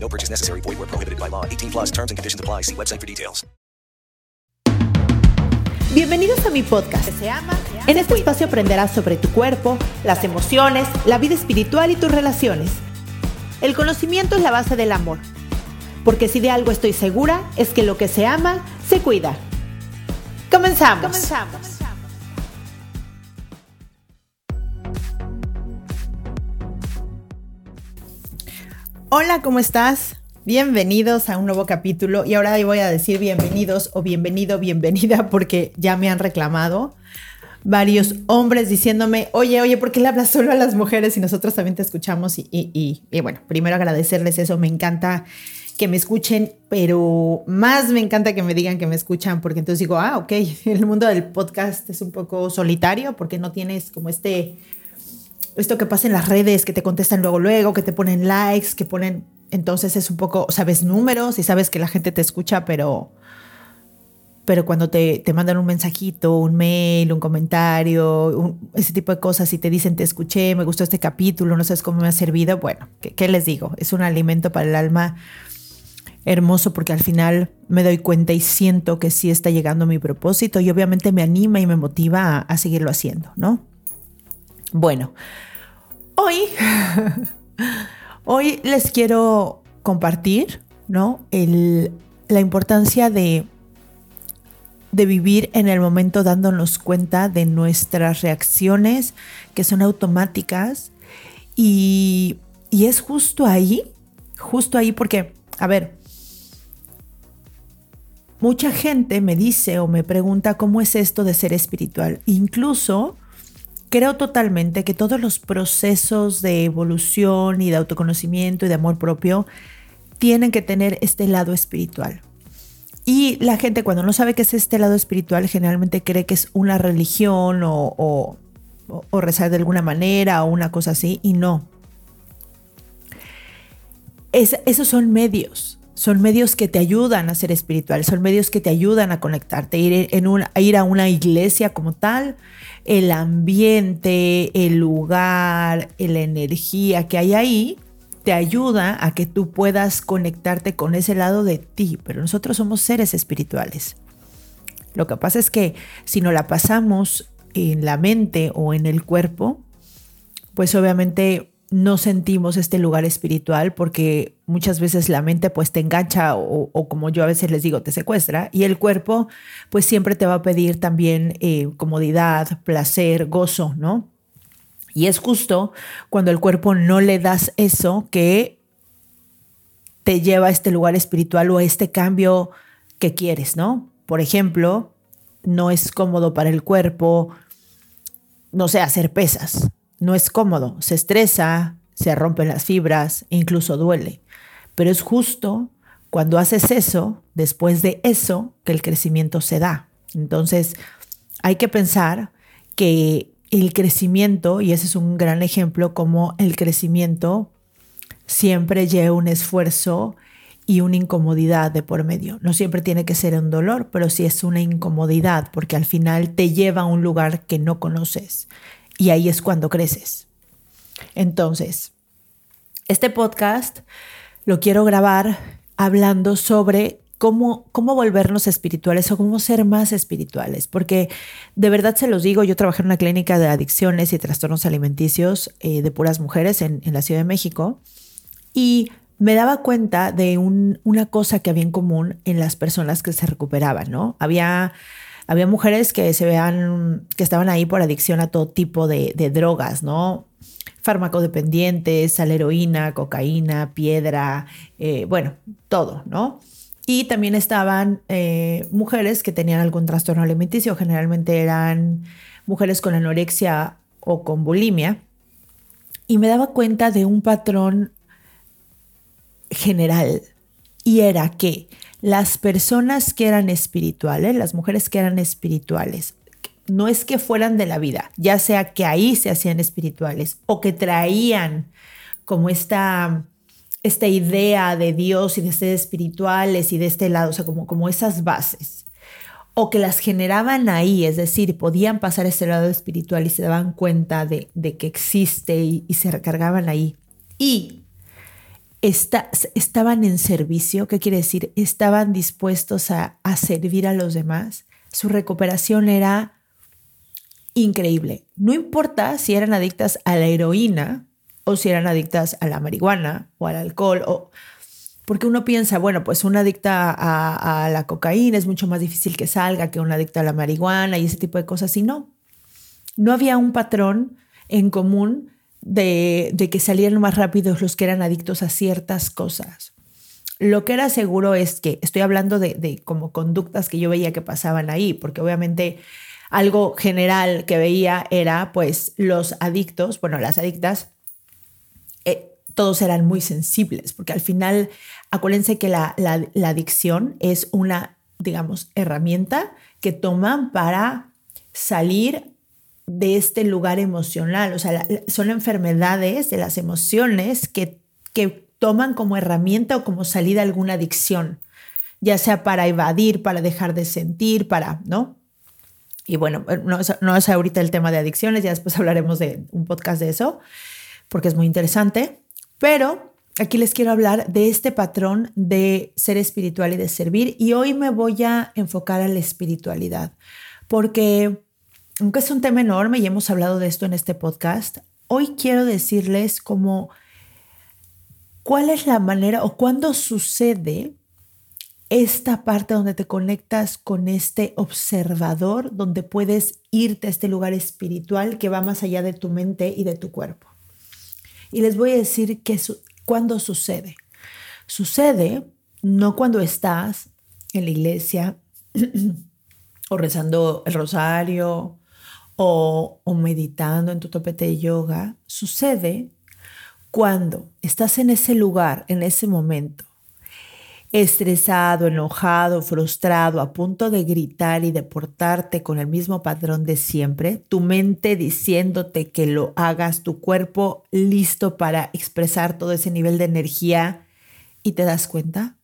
No purchase necessary. Void where prohibited by law. 18 plus terms and conditions apply. See website for details. Bienvenidos a mi podcast. En este espacio aprenderás sobre tu cuerpo, las emociones, la vida espiritual y tus relaciones. El conocimiento es la base del amor. Porque si de algo estoy segura es que lo que se ama, se cuida. Comenzamos. Comenzamos. Hola, ¿cómo estás? Bienvenidos a un nuevo capítulo y ahora voy a decir bienvenidos o bienvenido, bienvenida porque ya me han reclamado varios hombres diciéndome, oye, oye, ¿por qué le hablas solo a las mujeres y nosotros también te escuchamos? Y, y, y, bueno, primero agradecerles eso, me encanta que me escuchen, pero más me encanta que me digan que me escuchan porque entonces digo, ah, ok, el mundo del podcast es un poco solitario porque no tienes como este esto que pasa en las redes, que te contestan luego, luego, que te ponen likes, que ponen, entonces es un poco, sabes números y sabes que la gente te escucha, pero, pero cuando te, te mandan un mensajito, un mail, un comentario, ese tipo de cosas y te dicen, te escuché, me gustó este capítulo, no sabes cómo me ha servido, bueno, ¿qué, les digo? Es un alimento para el alma hermoso porque al final me doy cuenta y siento que sí está llegando mi propósito y obviamente me anima y me motiva a seguirlo haciendo, ¿no? Bueno, Hoy, hoy les quiero compartir, ¿no? El, la importancia de, de vivir en el momento dándonos cuenta de nuestras reacciones que son automáticas y, y es justo ahí, justo ahí porque, a ver, mucha gente me dice o me pregunta cómo es esto de ser espiritual. Incluso Creo totalmente que todos los procesos de evolución y de autoconocimiento y de amor propio tienen que tener este lado espiritual. Y la gente cuando no sabe qué es este lado espiritual generalmente cree que es una religión o, rezar de alguna manera o una cosa así y no. Es, esos son medios, son medios que te ayudan a ser espiritual, son medios que te ayudan a conectarte, ir, en ir a una iglesia como tal, el ambiente, el lugar, la energía que hay ahí, te ayuda a que tú puedas conectarte con ese lado de ti, pero nosotros somos seres espirituales. Lo que pasa es que si no la pasamos en la mente o en el cuerpo, pues obviamente no sentimos este lugar espiritual porque muchas veces la mente pues te engancha o, como yo a veces les digo, te secuestra y el cuerpo pues siempre te va a pedir también eh, comodidad, placer, gozo, ¿no? Y es justo cuando el cuerpo no le das eso que te lleva a este lugar espiritual o a este cambio que quieres, ¿no? Por ejemplo, no es cómodo para el cuerpo, no sé, hacer pesas no es cómodo, se estresa, se rompen las fibras, incluso duele. Pero es justo cuando haces eso, después de eso, que el crecimiento se da. Entonces, hay que pensar que el crecimiento, y ese es un gran ejemplo, como el crecimiento siempre lleva un esfuerzo y una incomodidad de por medio. No siempre tiene que ser un dolor, pero sí es una incomodidad, porque al final te lleva a un lugar que no conoces y ahí es cuando creces. Entonces, este podcast lo quiero grabar hablando sobre cómo, cómo volvernos espirituales o cómo ser más espirituales, porque de verdad se los digo, yo trabajé en una clínica de adicciones y trastornos alimenticios eh, de puras mujeres en, la Ciudad de México y me daba cuenta de una cosa que había en común en las personas que se recuperaban, ¿no? Había había mujeres que se vean, que estaban ahí por adicción a todo tipo de, drogas, ¿no? Farmacodependientes, al heroína, cocaína, piedra, eh, bueno, todo, ¿no? Y también estaban eh, mujeres que tenían algún trastorno alimenticio, generalmente eran mujeres con anorexia o con bulimia. Y me daba cuenta de un patrón general, y era que las personas que eran espirituales, las mujeres que eran espirituales, no es que fueran de la vida, ya sea que ahí se hacían espirituales o que traían como esta, esta idea de Dios y de ser espirituales y de este lado, o sea, como, como esas bases, o que las generaban ahí, es decir, podían pasar ese lado espiritual y se daban cuenta de, que existe y, se recargaban ahí. Y estaban en servicio, ¿qué quiere decir? Estaban dispuestos a, a servir a los demás. Su recuperación era increíble. No importa si eran adictas a la heroína o si eran adictas a la marihuana o al alcohol, o, porque uno piensa, bueno, pues una adicta a, la cocaína es mucho más difícil que salga que una adicta a la marihuana y ese tipo de cosas. Y no, no había un patrón en común de, que salieran más rápidos los que eran adictos a ciertas cosas. Lo que era seguro es que estoy hablando de, como conductas que yo veía que pasaban ahí, porque obviamente algo general que veía era pues los adictos, bueno, las adictas, eh, todos eran muy sensibles, porque al final, acuérdense que la, la, adicción es una, digamos, herramienta que toman para salir de este lugar emocional. O sea, son enfermedades de las emociones que, que toman como herramienta o como salida alguna adicción, ya sea para evadir, para dejar de sentir, para, ¿no? Y bueno, eh, no no es ahorita el tema de adicciones, ya después hablaremos de un podcast de eso, porque es muy interesante. Pero aquí les quiero hablar de este patrón de ser espiritual y de servir. Y hoy me voy a enfocar a la espiritualidad, porque aunque es un tema enorme y hemos hablado de esto en este podcast, hoy quiero decirles cómo cuál es la manera o cuándo sucede esta parte donde te conectas con este observador, donde puedes irte a este lugar espiritual que va más allá de tu mente y de tu cuerpo. Y les voy a decir que cuando sucede. Sucede no cuando estás en la iglesia o rezando el rosario o, o meditando en tu topete de yoga. Sucede cuando estás en ese lugar, en ese momento estresado, enojado, frustrado, a punto de gritar y de portarte con el mismo patrón de siempre, tu mente diciéndote que lo hagas, tu cuerpo listo para expresar todo ese nivel de energía y te das cuenta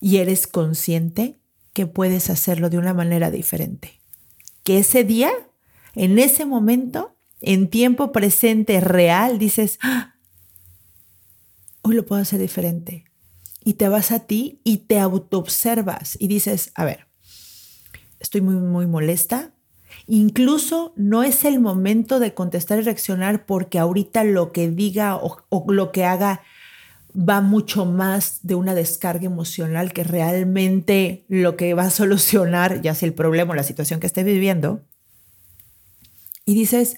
y eres consciente que puedes hacerlo de una manera diferente. Que ese día, en ese momento, en tiempo presente real, dices, ¡Ah! hoy lo puedo hacer diferente y te vas a ti y te autoobservas y dices, a ver, estoy muy, muy molesta. Incluso no es el momento de contestar y reaccionar porque ahorita lo que diga o, lo que haga va mucho más de una descarga emocional que realmente lo que va a solucionar, ya sea el problema o la situación que esté viviendo. Y dices,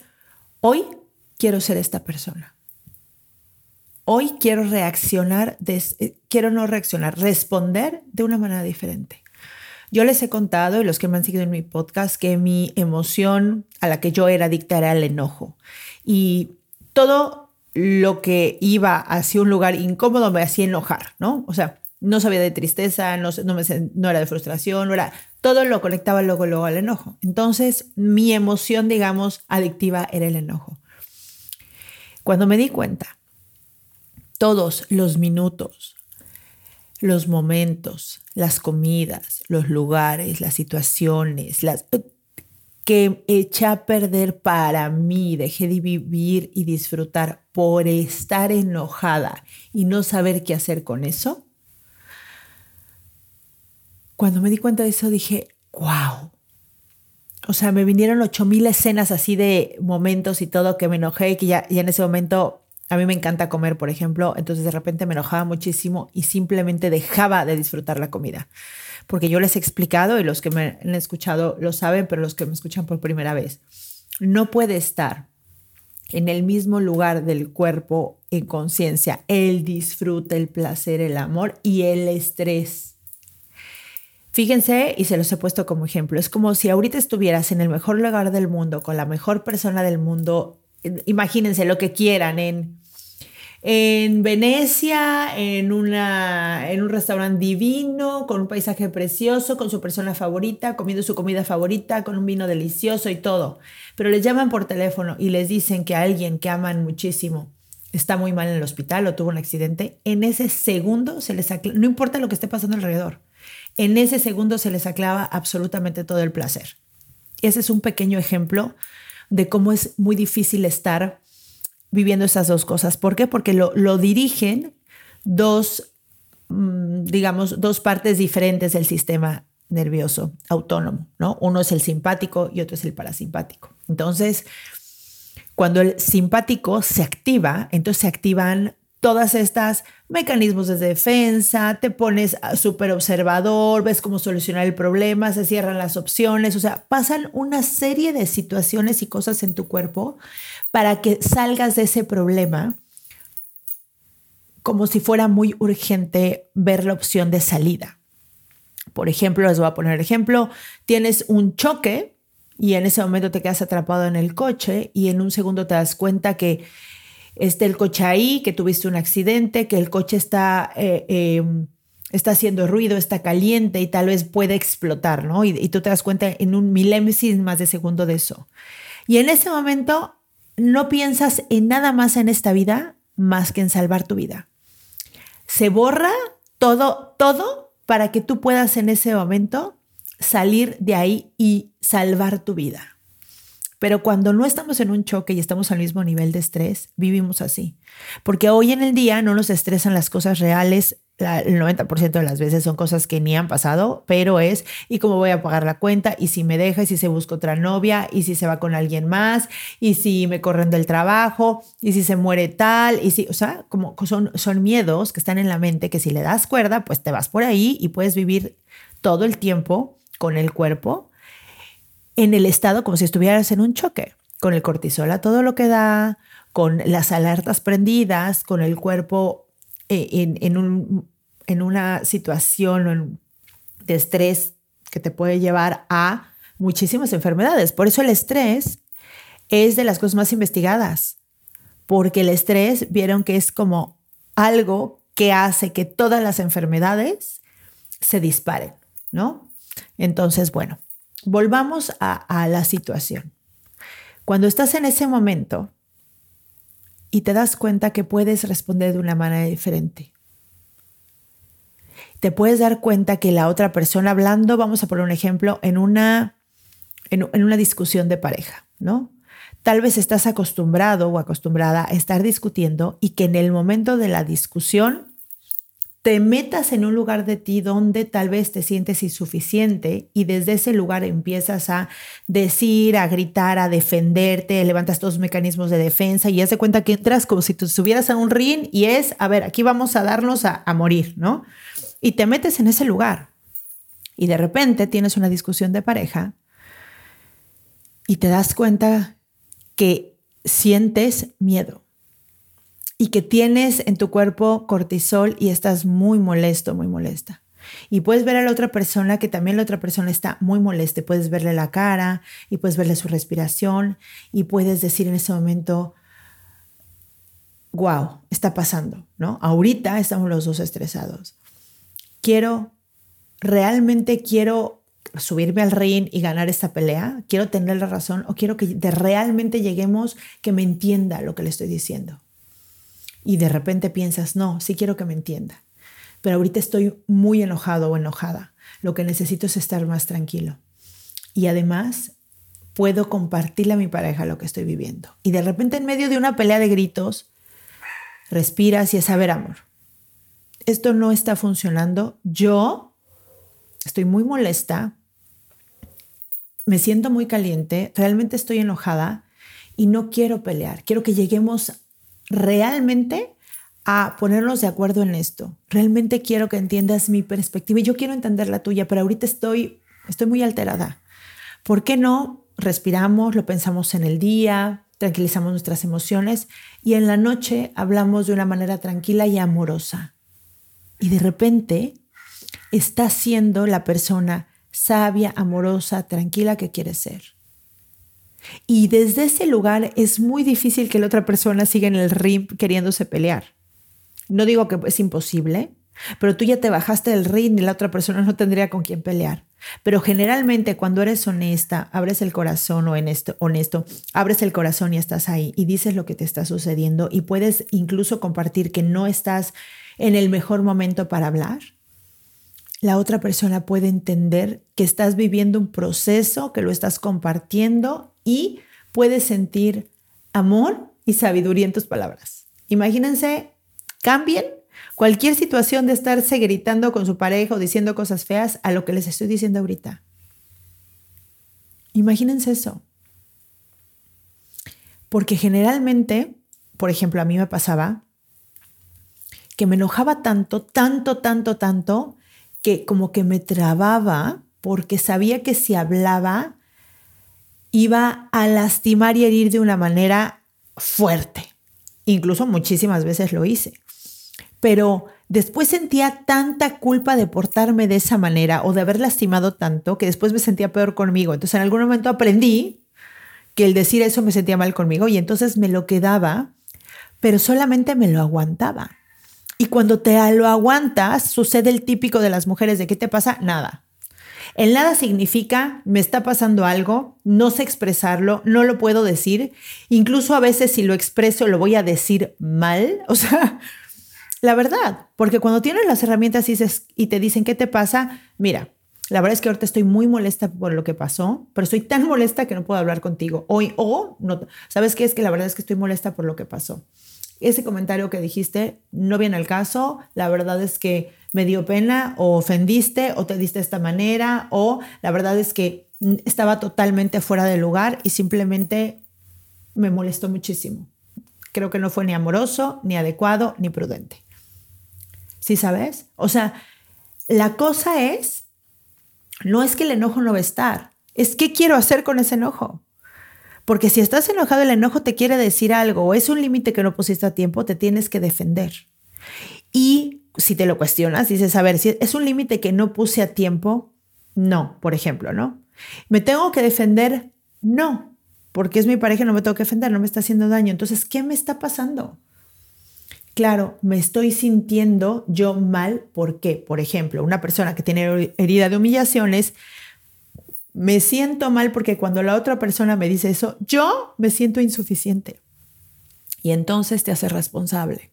hoy quiero ser esta persona hoy quiero reaccionar, eh, quiero no reaccionar, responder de una manera diferente. Yo les he contado, y los que me han seguido en mi podcast, que mi emoción a la que yo era adicta era el enojo. Y todo lo que iba hacia un lugar incómodo me hacía enojar, ¿no? O sea, no sabía de tristeza, no, no, era de frustración, no era, todo lo conectaba luego, luego al enojo. Entonces, mi emoción, digamos, adictiva era el enojo. Cuando me di cuenta todos los minutos, los momentos, las comidas, los lugares, las situaciones, las que eché a perder para mí, dejé de vivir y disfrutar por estar enojada y no saber qué hacer con eso. Cuando me di cuenta de eso dije, wow. O sea, me vinieron ocho mil escenas así de momentos y todo que me enojé y que ya, ya en ese momento a mí me encanta comer, por ejemplo, entonces de repente me enojaba muchísimo y simplemente dejaba de disfrutar la comida. Porque yo les he explicado y los que me han escuchado lo saben, pero los que me escuchan por primera vez, no puede estar en el mismo lugar del cuerpo en conciencia el disfrute, el placer, el amor y el estrés. Fíjense, y se los he puesto como ejemplo, es como si ahorita estuvieras en el mejor lugar del mundo, con la mejor persona del mundo, imagínense lo que quieran, en en Venecia, en, una, en un restaurante divino, con un paisaje precioso, con su persona favorita, comiendo su comida favorita, con un vino delicioso y todo. Pero les llaman por teléfono y les dicen que alguien que aman muchísimo está muy mal en el hospital o tuvo un accidente. En ese segundo se les no importa lo que esté pasando alrededor, en ese segundo se les aclava absolutamente todo el placer. Ese es un pequeño ejemplo de cómo es muy difícil estar viviendo esas dos cosas. ¿Por qué? Porque lo, dirigen dos, mm, digamos, dos partes diferentes del sistema nervioso autónomo, ¿no? Uno es el simpático y otro es el parasimpático. Entonces, cuando el simpático se activa, entonces se activan todas estas mecanismos de defensa, te pones súper observador, ves cómo solucionar el problema, se cierran las opciones, o sea, pasan una serie de situaciones y cosas en tu cuerpo para que salgas de ese problema como si fuera muy urgente ver la opción de salida. Por ejemplo, les voy a poner el ejemplo, tienes un choque y en ese momento te quedas atrapado en el coche y en un segundo te das cuenta que esté el coche ahí, que tuviste un accidente, que el coche está, eh, em, está haciendo ruido, está caliente y tal vez puede explotar, ¿no? Y, y tú te das cuenta en un milésimas más de segundo de eso. Y en ese momento no piensas en nada más en esta vida más que en salvar tu vida. Se borra todo, todo para que tú puedas en ese momento salir de ahí y salvar tu vida. Pero cuando no estamos en un choque y estamos al mismo nivel de estrés, vivimos así. Porque hoy en el día no nos estresan las cosas reales. el 90% de las veces son cosas que ni han pasado, pero es, ¿y cómo voy a pagar la cuenta? ¿Y si me deja? ¿Y si se busca otra novia? ¿Y si se va con alguien más? ¿Y si me corren del trabajo? ¿Y si se muere tal? ¿Y si, o sea, como son, son miedos que están en la mente que si le das cuerda, pues te vas por ahí y puedes vivir todo el tiempo con el cuerpo en el estado como si estuvieras en un choque, con el cortisol a todo lo que da, con las alertas prendidas, con el cuerpo eh, en, un, en una situación de estrés que te puede llevar a muchísimas enfermedades. Por eso el estrés es de las cosas más investigadas, porque el estrés vieron que es como algo que hace que todas las enfermedades se disparen, ¿no? Entonces, bueno, volvamos a, la situación. Cuando estás en ese momento y te das cuenta que puedes responder de una manera diferente, te puedes dar cuenta que la otra persona hablando, vamos a poner un ejemplo, en una, en, una discusión de pareja, ¿no? Tal vez estás acostumbrado o acostumbrada a estar discutiendo y que en el momento de la discusión te metas en un lugar de ti donde tal vez te sientes insuficiente y desde ese lugar empiezas a decir, a gritar, a defenderte, levantas todos los mecanismos de defensa y ya se cuenta que entras como si tú estuvieras en un ring y es, a ver, aquí vamos a darnos a, a morir, ¿no? Y te metes en ese lugar y de repente tienes una discusión de pareja y te das cuenta que sientes miedo y que tienes en tu cuerpo cortisol y estás muy molesto, muy molesta. Y puedes ver a la otra persona que también la otra persona está muy molesta. Puedes verle la cara y puedes verle su respiración y puedes decir en ese momento, wow, está pasando, ¿no? Ahorita estamos los dos estresados. Quiero, realmente quiero subirme al ring y ganar esta pelea. Quiero tener la razón o quiero que realmente lleguemos que me entienda lo que le estoy diciendo y de repente piensas, no, sí quiero que me entienda, pero ahorita estoy muy enojado o enojada. Lo que necesito es estar más tranquilo. Y además puedo compartirle a mi pareja lo que estoy viviendo. Y de repente en medio de una pelea de gritos, respiras y es, a ver, amor, esto no está funcionando. Yo estoy muy molesta, me siento muy caliente, realmente estoy enojada y no quiero pelear. Quiero que lleguemos realmente a ponernos de acuerdo en esto. Realmente quiero que entiendas mi perspectiva y yo quiero entender la tuya, pero ahorita estoy, estoy muy alterada. ¿Por qué no respiramos, lo pensamos en el día, tranquilizamos nuestras emociones y en la noche hablamos de una manera tranquila y amorosa? Y de repente está siendo la persona sabia, amorosa, tranquila que quiere ser. Y desde ese lugar es muy difícil que la otra persona siga en el ring queriéndose pelear. No digo que es imposible, pero tú ya te bajaste del ring y la otra persona no tendría con quién pelear. Pero generalmente cuando eres honesta, abres el corazón o honesto, honesto, abres el corazón y estás ahí y dices lo que te está sucediendo y puedes incluso compartir que no estás en el mejor momento para hablar. La otra persona puede entender que estás viviendo un proceso, que lo estás compartiendo y puede sentir amor y sabiduría en tus palabras. Imagínense, cambien Cualquier situación de estarse gritando con su pareja o diciendo cosas feas a lo que les estoy diciendo ahorita. Imagínense eso. Porque generalmente, por ejemplo, a mí me pasaba que me enojaba tanto, tanto, tanto, tanto, que como que me trababa porque sabía que si hablaba iba a lastimar y herir de una manera fuerte. Incluso muchísimas veces lo hice pero después sentía tanta culpa de portarme de esa manera o de haber lastimado tanto que después me sentía peor conmigo. Entonces en algún momento aprendí que el decir eso me sentía mal conmigo y entonces me lo quedaba, pero solamente me lo aguantaba. Y cuando te lo aguantas, sucede el típico de las mujeres de qué te pasa, nada. El nada significa me está pasando algo, no sé expresarlo, no lo puedo decir, incluso a veces si lo expreso lo voy a decir mal, o sea, la verdad, porque cuando tienes las herramientas y, te dicen qué te pasa, mira, la verdad es que ahorita estoy muy molesta por lo que pasó, pero estoy tan molesta que no puedo hablar contigo. Hoy, o no, ¿sabes qué? Es que la verdad es que estoy molesta por lo que pasó. Ese comentario que dijiste no viene al caso. La verdad es que me dio pena o ofendiste o te diste de esta manera o la verdad es que estaba totalmente fuera de lugar y simplemente me molestó muchísimo. Creo que no fue ni amoroso, ni adecuado, ni prudente. ¿Sí sabes? O sea, la cosa es, no es que el enojo no va a estar, es qué quiero hacer con ese enojo. Porque si estás enojado, el enojo te quiere decir algo o es un límite que no pusiste a tiempo, te tienes que defender. Y si te lo cuestionas, dices, a ver, si es un límite que no puse a tiempo, no, por ejemplo, ¿no? ¿Me tengo que defender? No, porque es mi pareja, no me tengo que defender, no me está haciendo daño. Entonces, ¿qué me está pasando? claro, me estoy sintiendo yo mal. ¿Por qué? Por ejemplo, una persona que tiene herida de humillaciones, me siento mal porque cuando la otra persona me dice eso, yo me siento insuficiente. Y entonces te haces responsable.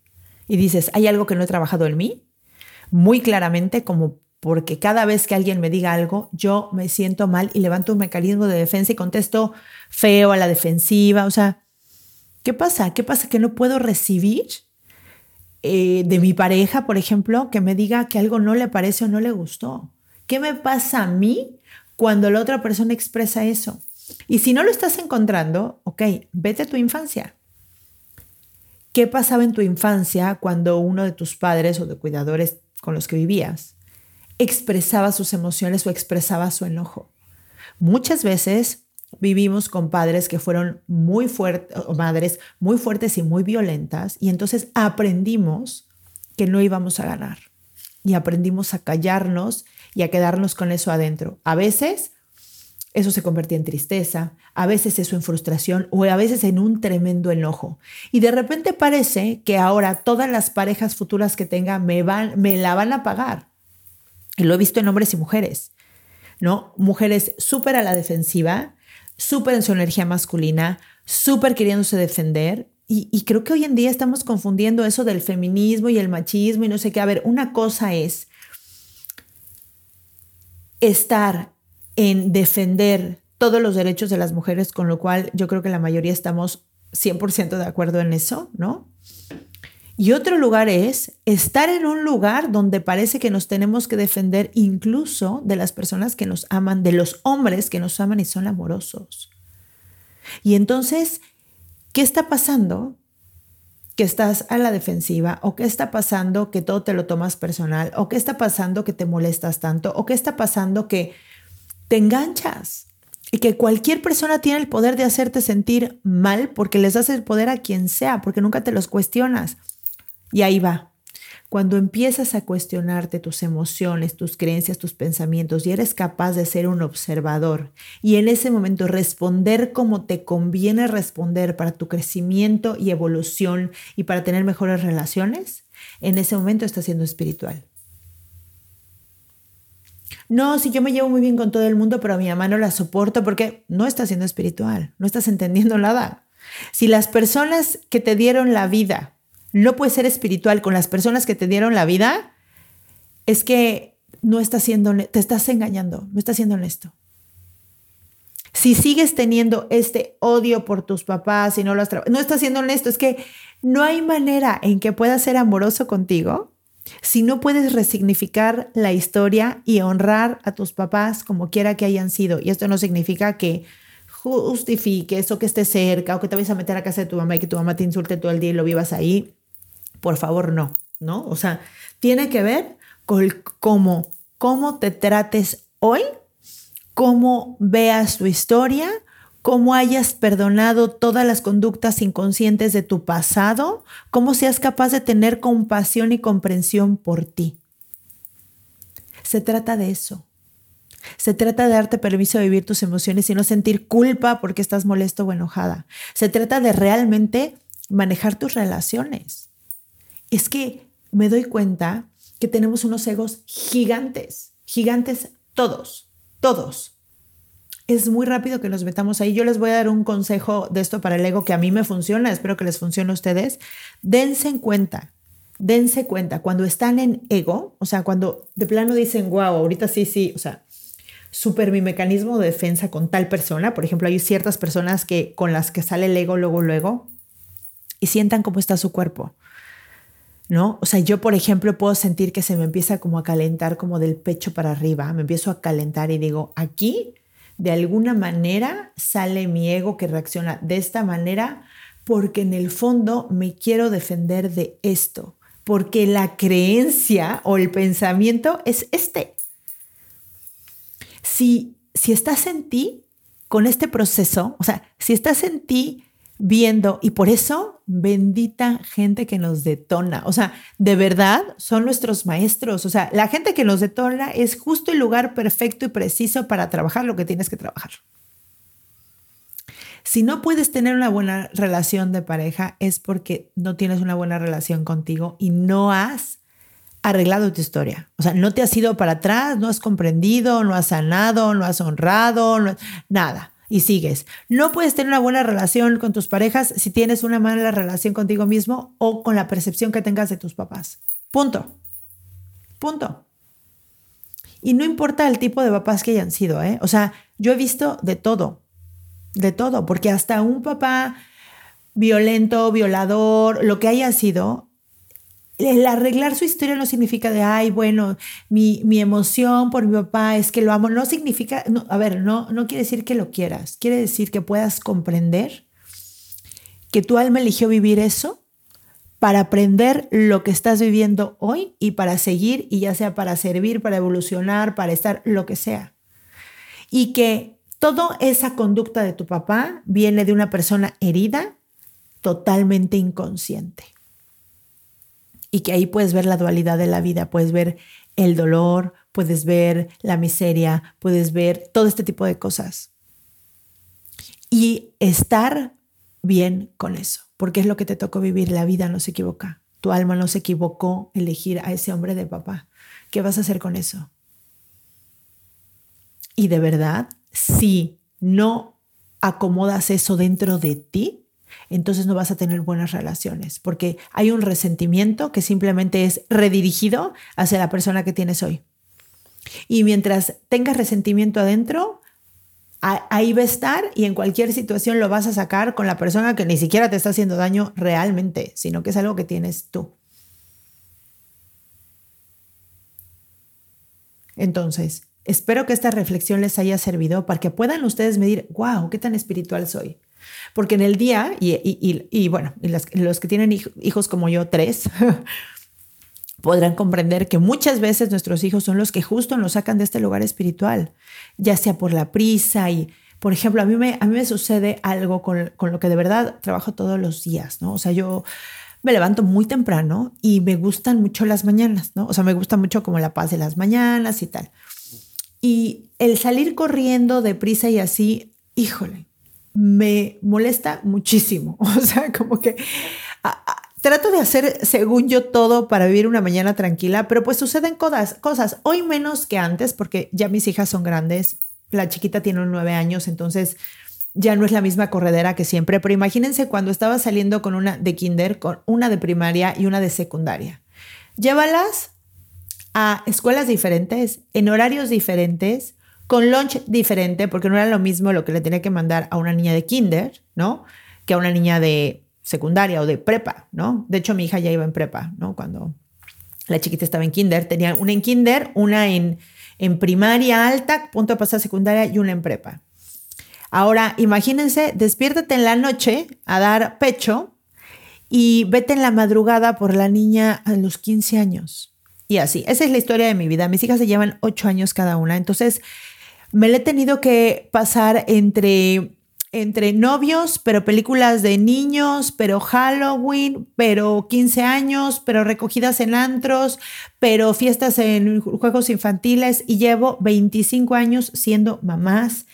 Y dices, ¿hay algo que no he trabajado en mí? Muy claramente, como porque cada vez que alguien me diga algo, yo me siento mal y levanto un mecanismo de defensa y contesto feo a la defensiva. O sea, ¿qué pasa? ¿Qué pasa que no puedo recibir eh, de mi pareja, por ejemplo, que me diga que algo no le parece o no le gustó. ¿Qué me pasa a mí cuando la otra persona expresa eso? Y si no lo estás encontrando, ok, vete a tu infancia. ¿Qué pasaba en tu infancia cuando uno de tus padres o de cuidadores con los que vivías expresaba sus emociones o expresaba su enojo? Muchas veces vivimos con padres que fueron muy fuertes, o madres muy fuertes y muy violentas, y entonces aprendimos que no íbamos a ganar. Y aprendimos a callarnos y a quedarnos con eso adentro. A veces eso se convertía en tristeza, a veces eso en frustración o a veces en un tremendo enojo. Y de repente parece que ahora todas las parejas futuras que tenga me, van, me la van a pagar. Y lo he visto en hombres y mujeres, ¿no? Mujeres súper a la defensiva, súper en su energía masculina, súper queriéndose defender. Y, creo que hoy en día estamos confundiendo eso del feminismo y el machismo y no sé qué. A ver, una cosa es estar en defender todos los derechos de las mujeres, con lo cual yo creo que la mayoría estamos 100% de acuerdo en eso, ¿no? Y otro lugar es estar en un lugar donde parece que nos tenemos que defender incluso de las personas que nos aman, de los hombres que nos aman y son amorosos. Y entonces, ¿qué está pasando? Que estás a la defensiva, o qué está pasando que todo te lo tomas personal, o qué está pasando que te molestas tanto, o qué está pasando que te enganchas y que cualquier persona tiene el poder de hacerte sentir mal porque les das el poder a quien sea, porque nunca te los cuestionas. Y ahí va. Cuando empiezas a cuestionarte tus emociones, tus creencias, tus pensamientos y eres capaz de ser un observador y en ese momento responder como te conviene responder para tu crecimiento y evolución y para tener mejores relaciones, en ese momento estás siendo espiritual. No, si yo me llevo muy bien con todo el mundo, pero a mi mamá no la soporto porque no estás siendo espiritual, no estás entendiendo nada. Si las personas que te dieron la vida, no puedes ser espiritual con las personas que te dieron la vida, es que no estás siendo, te estás engañando, no estás siendo honesto. Si sigues teniendo este odio por tus papás y no lo has no estás siendo honesto, es que no hay manera en que puedas ser amoroso contigo si no puedes resignificar la historia y honrar a tus papás como quiera que hayan sido. Y esto no significa que justifiques o que estés cerca o que te vayas a meter a casa de tu mamá y que tu mamá te insulte todo el día y lo vivas ahí. Por favor, no, ¿no? O sea, tiene que ver con cómo, cómo te trates hoy, cómo veas tu historia, cómo hayas perdonado todas las conductas inconscientes de tu pasado, cómo seas capaz de tener compasión y comprensión por ti. Se trata de eso. Se trata de darte permiso de vivir tus emociones y no sentir culpa porque estás molesto o enojada. Se trata de realmente manejar tus relaciones. Es que me doy cuenta que tenemos unos egos gigantes, gigantes todos, todos es muy rápido que nos metamos ahí. Yo les voy a dar un consejo de esto para el ego que a mí me funciona, espero que les funcione a ustedes. Dense en cuenta, dense cuenta, cuando están en ego, o sea, cuando de plano dicen, wow, ahorita sí, sí, o sea, súper mi mecanismo de defensa con tal persona. Por ejemplo, hay ciertas personas que con las que sale el ego luego, luego, y sientan cómo está su cuerpo. ¿No? O sea, yo, por ejemplo, puedo sentir que se me empieza como a calentar como del pecho para arriba, me empiezo a calentar y digo, aquí de alguna manera sale mi ego que reacciona de esta manera porque en el fondo me quiero defender de esto, porque la creencia o el pensamiento es este. Si, si estás en ti con este proceso, o sea, si estás en ti viendo y por eso bendita gente que nos detona. O sea, de verdad son nuestros maestros. O sea, la gente que nos detona es justo el lugar perfecto y preciso para trabajar lo que tienes que trabajar. Si no puedes tener una buena relación de pareja es porque no tienes una buena relación contigo y no has arreglado tu historia. O sea, no te has ido para atrás, no has comprendido, no has sanado, no has honrado, nada y sigues. No puedes tener una buena relación con tus parejas si tienes una mala relación contigo mismo o con la percepción que tengas de tus papás. Punto. Punto. Y no importa el tipo de papás que hayan sido, ¿eh? O sea, yo he visto de todo, de todo, porque hasta un papá violento, violador, lo que haya sido, el arreglar su historia no significa de, ay, bueno, mi, mi emoción por mi papá es que lo amo. No significa, no, a ver, no, no quiere decir que lo quieras. Quiere decir que puedas comprender que tu alma eligió vivir eso para aprender lo que estás viviendo hoy y para seguir, y ya sea para servir, para evolucionar, para estar, lo que sea. Y que toda esa conducta de tu papá viene de una persona herida, totalmente inconsciente y que ahí puedes ver la dualidad de la vida, puedes ver el dolor, puedes ver la miseria, puedes ver todo este tipo de cosas. Y estar bien con eso, porque es lo que te tocó vivir, la vida no se equivoca, tu alma no se equivocó elegir a ese hombre de papá. ¿Qué vas a hacer con eso? Y de verdad, si no acomodas eso dentro de ti, entonces no vas a tener buenas relaciones, porque hay un resentimiento que simplemente es redirigido hacia la persona que tienes hoy. Y mientras tengas resentimiento adentro, ahí va a estar y en cualquier situación lo vas a sacar con la persona que ni siquiera te está haciendo daño realmente, sino que es algo que tienes tú. Entonces, espero que esta reflexión les haya servido para que puedan ustedes medir, wow, qué tan espiritual soy. Porque en el día, y, bueno, los que tienen hijos como yo, tres, podrán comprender que muchas veces nuestros hijos son los que justo nos sacan de este lugar espiritual, ya sea por la prisa y, por ejemplo, a mí me, a mí me sucede algo con, con lo que de verdad trabajo todos los días, ¿no? O sea, yo me levanto muy temprano y me gustan mucho las mañanas, ¿no? O sea, me gusta mucho como la paz de las mañanas y tal. Y el salir corriendo deprisa y así, híjole, me molesta muchísimo. O sea, como que trato de hacer, según yo, todo para vivir una mañana tranquila, pero pues suceden cosas, cosas. Hoy menos que antes, porque ya mis hijas son grandes. La chiquita tiene nueve años, entonces ya no es la misma corredera que siempre. Pero imagínense cuando estaba saliendo con una de kinder, con una de primaria y una de secundaria. Llévalas a escuelas diferentes, en horarios diferentes, con lunch diferente, porque no era lo mismo lo que le tenía que mandar a una niña de kinder, ¿no? Que a una niña de secundaria o de prepa, ¿no? De hecho, mi hija ya iba en prepa, ¿no? Cuando la chiquita estaba en kinder, tenía una en kinder, una en, en primaria alta, punto de pasar secundaria y una en prepa. Ahora, imagínense, despiértate en la noche a dar pecho y vete en la madrugada por la niña a los 15 años. Y así, esa es la historia de mi vida. Mis hijas se llevan 8 años cada una, entonces me la he tenido que pasar entre entre novios, pero películas de niños, pero Halloween, pero 15 años, pero recogidas en antros, pero fiestas en juegos infantiles y llevo 25 años siendo mamás,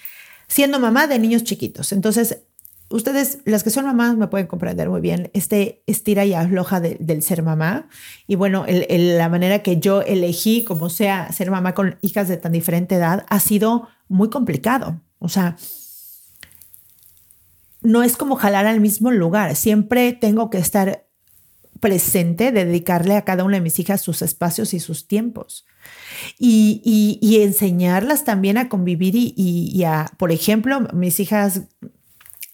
siendo mamá de niños chiquitos. Entonces, ustedes, las que son mamás, me pueden comprender muy bien este estira y afloja del ser mamá. Y bueno, la manera que yo elegí, como sea, ser mamá con hijas de tan diferente edad, ha sido muy complicado. O sea, no es como jalar al mismo lugar. Siempre tengo que estar presente, dedicarle a cada una de mis hijas sus espacios y sus tiempos. Y, enseñarlas también a convivir y, a, por ejemplo, mis hijas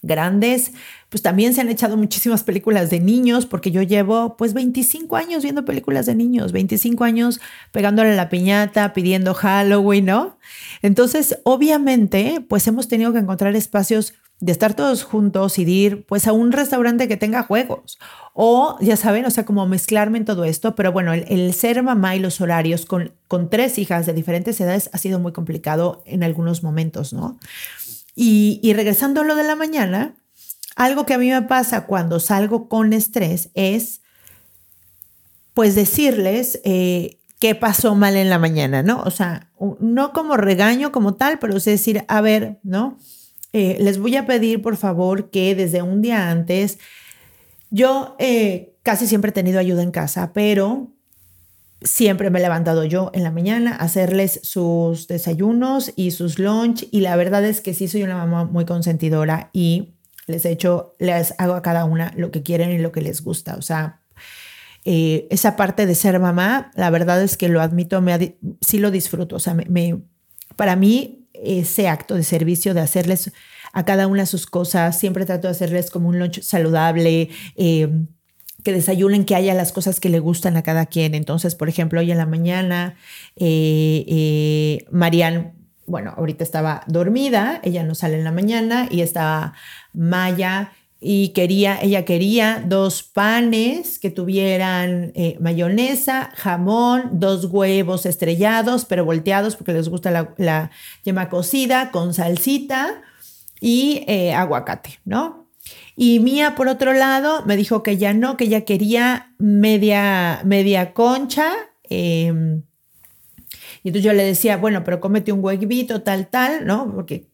grandes, pues también se han echado muchísimas películas de niños, porque yo llevo pues 25 años viendo películas de niños, 25 años pegándole la piñata, pidiendo Halloween, ¿no? Entonces, obviamente, pues hemos tenido que encontrar espacios de estar todos juntos y de ir pues a un restaurante que tenga juegos o ya saben, o sea, como mezclarme en todo esto, pero bueno, el, ser mamá y los horarios con, con tres hijas de diferentes edades ha sido muy complicado en algunos momentos, ¿no? Y, regresando a lo de la mañana, algo que a mí me pasa cuando salgo con estrés es pues decirles eh, qué pasó mal en la mañana, ¿no? O sea, no como regaño como tal, pero es decir, a ver, ¿no? Eh, les voy a pedir por favor que desde un día antes, yo eh, casi siempre he tenido ayuda en casa, pero siempre me he levantado yo en la mañana a hacerles sus desayunos y sus lunch y la verdad es que sí soy una mamá muy consentidora y les he hecho, les hago a cada una lo que quieren y lo que les gusta, o sea, eh, esa parte de ser mamá, la verdad es que lo admito, me, sí lo disfruto, o sea, me, para mí ese acto de servicio, de hacerles a cada una sus cosas. Siempre trato de hacerles como un lunch saludable, em, que desayunen, que haya las cosas que le gustan a cada quien. Entonces, por ejemplo, hoy en la mañana, eh, eh, Marian, bueno, ahorita estaba dormida, ella no sale en la mañana y estaba Maya y quería, ella quería dos panes que tuvieran eh, mayonesa, jamón, dos huevos estrellados, pero volteados porque les gusta la, la yema cocida con salsita y eh, aguacate, ¿no? Y Mía, por otro lado, me dijo que ya no, que ella quería media, media concha. Em, y entonces yo le decía, bueno, pero cómete un huevito, tal, tal, ¿no? Porque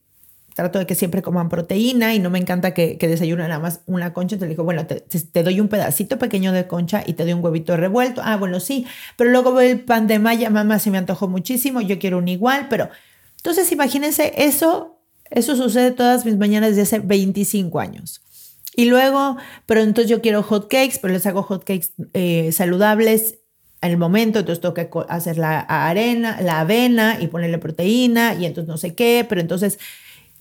trato de que siempre coman proteína y no me encanta que, que desayunen nada más una concha. Entonces le digo, bueno, te, doy un pedacito pequeño de concha y te doy un huevito revuelto. Ah, bueno, sí, pero luego el pan de malla, mamá, se me antojó muchísimo, yo quiero un igual, pero entonces imagínense, eso, eso sucede todas mis mañanas desde hace 25 años. Y luego, pero entonces yo quiero hot cakes, pero les hago hot cakes eh, saludables el momento, entonces tengo que hacer la arena, la avena y ponerle proteína y entonces no sé qué, pero entonces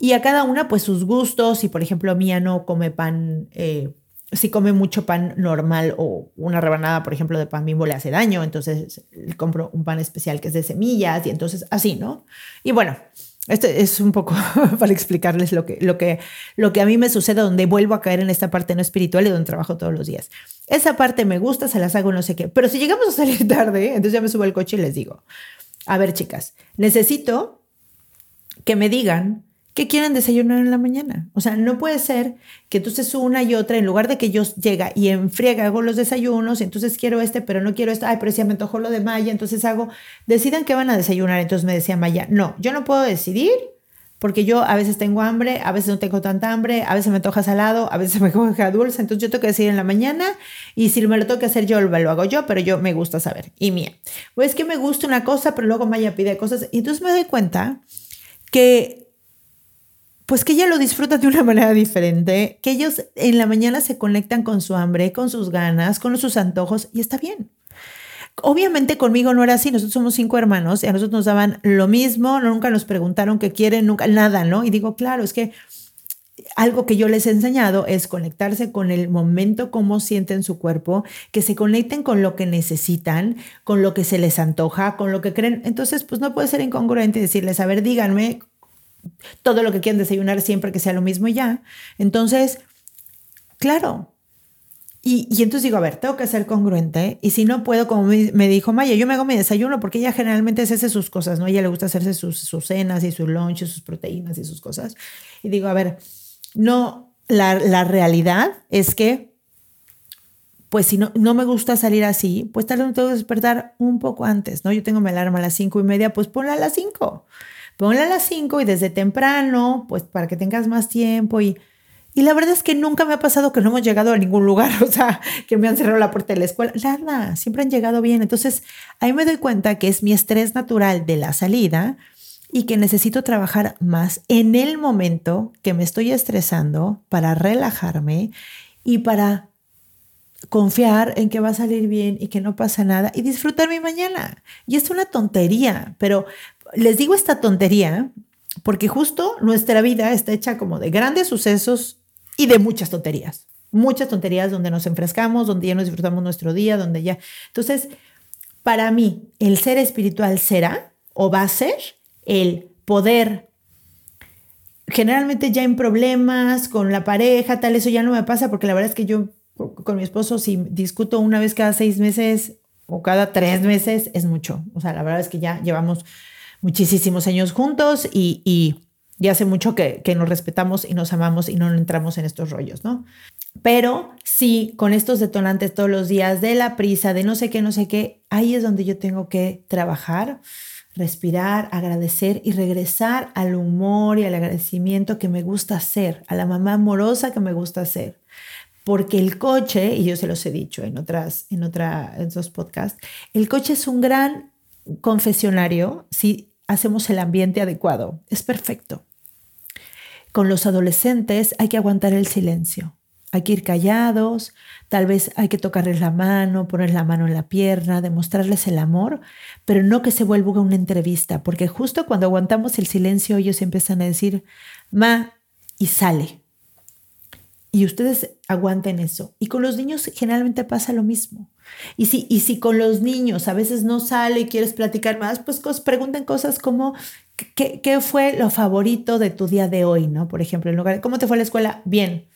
y a cada una, pues sus gustos. Y por ejemplo, Mía no come pan, eh, si come mucho pan normal o una rebanada, por ejemplo, de pan bimbo le hace daño. Entonces le compro un pan especial que es de semillas y entonces así, ¿no? Y bueno, este es un poco para explicarles lo que, lo, que, lo que a mí me sucede, donde vuelvo a caer en esta parte no espiritual y donde trabajo todos los días. Esa parte me gusta, se las hago no sé qué. Pero si llegamos a salir tarde, entonces ya me subo al coche y les digo, a ver chicas, necesito que me digan ¿Qué quieren desayunar en la mañana? O sea, no puede ser que entonces una y otra, en lugar de que yo llega y enfriega, hago los desayunos, entonces quiero este, pero no quiero este, ay, pero si me antojó lo de Maya, entonces hago, decidan qué van a desayunar. Entonces me decía Maya, no, yo no puedo decidir porque yo a veces tengo hambre, a veces no tengo tanta hambre, a veces me toca salado, a veces me antoja dulce, entonces yo tengo que decir en la mañana y si me lo tengo que hacer yo, lo hago yo, pero yo me gusta saber. Y mía, pues que me gusta una cosa, pero luego Maya pide cosas y entonces me doy cuenta que pues que ella lo disfruta de una manera diferente, que ellos en la mañana se conectan con su hambre, con sus ganas, con sus antojos y está bien. Obviamente conmigo no era así, nosotros somos cinco hermanos y a nosotros nos daban lo mismo, nunca nos preguntaron qué quieren, nunca nada, ¿no? Y digo, claro, es que algo que yo les he enseñado es conectarse con el momento, cómo sienten su cuerpo, que se conecten con lo que necesitan, con lo que se les antoja, con lo que creen. Entonces, pues no puede ser incongruente decirles, a ver, díganme todo lo que quieran desayunar siempre que sea lo mismo y ya. Entonces, claro. Y, entonces digo, a ver, tengo que ser congruente. Y si no puedo, como me, dijo Maya, yo me hago mi desayuno porque ella generalmente hace sus cosas, ¿no? ella le gusta hacerse sus, sus cenas y sus lunches, sus proteínas y sus cosas. Y digo, a ver, no, la, la realidad es que pues si no, no me gusta salir así, pues tal vez me tengo que despertar un poco antes, ¿no? Yo tengo mi alarma a las cinco y media, pues ponla a las cinco ponla a las 5 y desde temprano, pues para que tengas más tiempo y, y la verdad es que nunca me ha pasado que no hemos llegado a ningún lugar, o sea, que me han cerrado la puerta de la escuela, nada, siempre han llegado bien. Entonces, ahí me doy cuenta que es mi estrés natural de la salida y que necesito trabajar más en el momento que me estoy estresando para relajarme y para confiar en que va a salir bien y que no pasa nada y disfrutar mi mañana. Y es una tontería, pero les digo esta tontería porque justo nuestra vida está hecha como de grandes sucesos y de muchas tonterías. Muchas tonterías donde nos enfrescamos, donde ya nos disfrutamos nuestro día, donde ya... Entonces, para mí, el ser espiritual será o va a ser el poder generalmente ya en problemas con la pareja, tal, eso ya no me pasa porque la verdad es que yo con mi esposo si discuto una vez cada seis meses o cada tres meses es mucho. O sea, la verdad es que ya llevamos muchísimos años juntos y, y, hace mucho que, que, nos respetamos y nos amamos y no entramos en estos rollos, ¿no? Pero sí, con estos detonantes todos los días de la prisa, de no sé qué, no sé qué, ahí es donde yo tengo que trabajar, respirar, agradecer y regresar al humor y al agradecimiento que me gusta hacer, a la mamá amorosa que me gusta hacer. Porque el coche, y yo se los he dicho en otras, en otra, en otros podcasts, el coche es un gran confesionario si hacemos el ambiente adecuado. Es perfecto. Con los adolescentes hay que aguantar el silencio. Hay que ir callados, tal vez hay que tocarles la mano, poner la mano en la pierna, demostrarles el amor, pero no que se vuelva una entrevista, porque justo cuando aguantamos el silencio ellos empiezan a decir, ma, y sale. Y ustedes aguanten eso. Y con los niños generalmente pasa lo mismo. Y si, y si con los niños a veces no sale y quieres platicar más, pues pregunten cosas como, ¿qué, ¿qué, fue lo favorito de tu día de hoy? ¿no? Por ejemplo, en lugar de, ¿cómo te fue la escuela? Bien.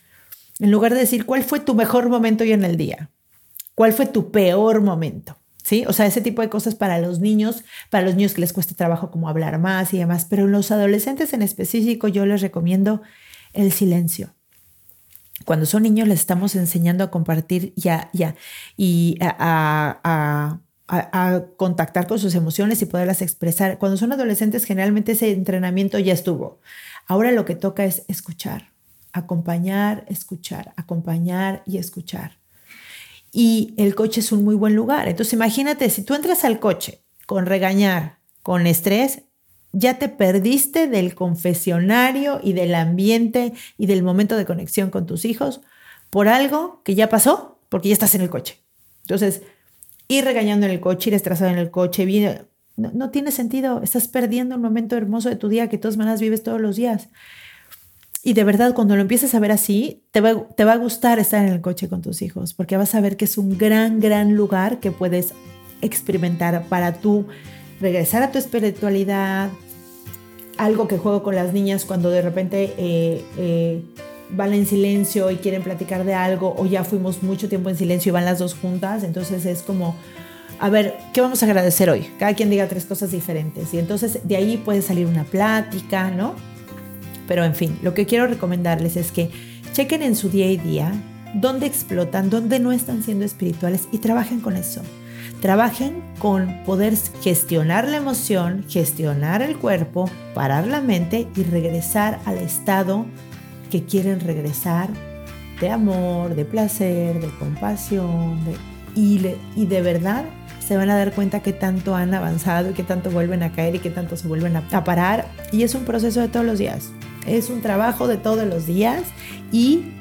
En lugar de decir, ¿cuál fue tu mejor momento hoy en el día? ¿Cuál fue tu peor momento? ¿Sí? O sea, ese tipo de cosas para los niños, para los niños que les cuesta trabajo como hablar más y demás, pero en los adolescentes en específico yo les recomiendo el silencio cuando son niños les estamos enseñando a compartir ya, ya, y a, contactar con sus emociones y poderlas expresar. Cuando son adolescentes, generalmente ese entrenamiento ya estuvo. Ahora lo que toca es escuchar, acompañar, escuchar, acompañar y escuchar. Y el coche es un muy buen lugar. Entonces imagínate, si tú entras al coche con regañar, con estrés, ya te perdiste del confesionario y del ambiente y del momento de conexión con tus hijos por algo que ya pasó, porque ya estás en el coche. Entonces, ir regañando en el coche, ir estresado en el coche, no, tiene sentido. Estás perdiendo un momento hermoso de tu día que todas maneras vives todos los días. Y de verdad, cuando lo empieces a ver así, te va, te va a gustar estar en el coche con tus hijos, porque vas a ver que es un gran, gran lugar que puedes experimentar para tú regresar a tu espiritualidad, algo que juego con las niñas cuando de repente eh, eh, van en silencio y quieren platicar de algo o ya fuimos mucho tiempo en silencio y van las dos juntas, entonces es como, a ver, ¿qué vamos a agradecer hoy? Cada quien diga tres cosas diferentes y entonces de ahí puede salir una plática, ¿no? Pero en fin, lo que quiero recomendarles es que chequen en su día y día dónde explotan, dónde no están siendo espirituales y trabajen con eso. Trabajen con poder gestionar la emoción, gestionar el cuerpo, parar la mente y regresar al estado que quieren regresar de amor, de placer, de compasión, y, y de verdad se van a dar cuenta que tanto han avanzado y que tanto vuelven a caer y que tanto se vuelven a, parar. Y es un proceso de todos los días. Es un trabajo de todos los días y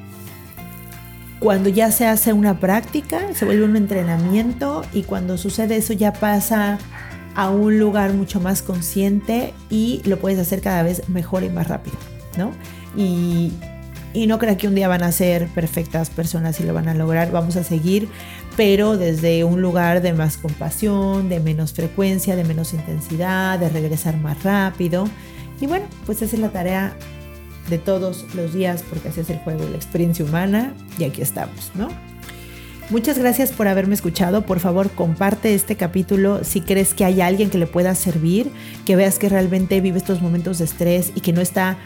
cuando ya se hace una práctica, se vuelve un entrenamiento y cuando sucede eso ya pasa a un lugar mucho más consciente y lo puedes hacer cada vez mejor y más rápido, ¿no? Y, no que un día van a ser perfectas personas y lo van a lograr, vamos a seguir, pero desde un lugar de más compasión, de menos frecuencia, de menos intensidad, de regresar más rápido. Y bueno, pues esa es la tarea de todos los días, porque así es el juego, la experiencia humana, y aquí estamos, ¿no? Muchas gracias por haberme escuchado. Por favor, comparte este capítulo si crees que hay alguien que le pueda servir, que veas que realmente vive estos momentos de estrés y que no está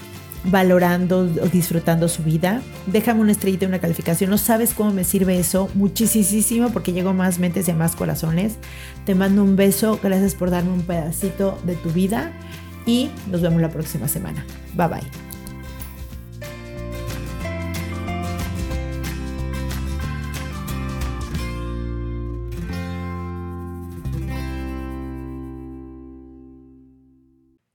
valorando o disfrutando su vida. Déjame una estrellita una calificación. No sabes cómo me sirve eso. Muchísimo porque llego a más mentes y a más corazones. Te mando un beso. Gracias por darme un pedacito de tu vida. Y nos vemos la próxima semana. Bye bye.